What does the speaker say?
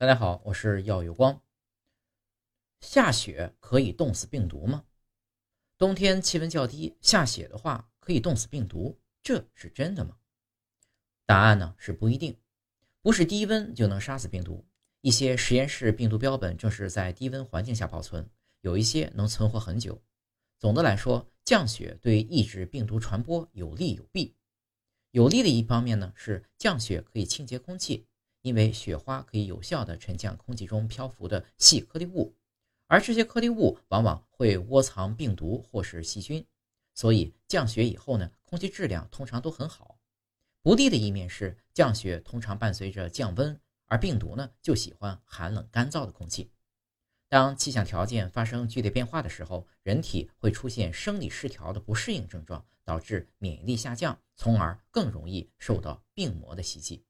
大家好，我是耀有光。下雪可以冻死病毒吗？冬天气温较低，下雪的话可以冻死病毒，这是真的吗？答案呢是不一定，不是低温就能杀死病毒。一些实验室病毒标本正是在低温环境下保存，有一些能存活很久。总的来说，降雪对抑制病毒传播有利有弊。有利的一方面呢是降雪可以清洁空气，因为雪花可以有效地沉降空气中漂浮的细颗粒物，而这些颗粒物往往会窝藏病毒或是细菌，所以降雪以后呢，空气质量通常都很好。不利的一面是降雪通常伴随着降温，而病毒呢就喜欢寒冷干燥的空气。当气象条件发生剧烈变化的时候，人体会出现生理失调的不适应症状，导致免疫力下降，从而更容易受到病魔的袭击。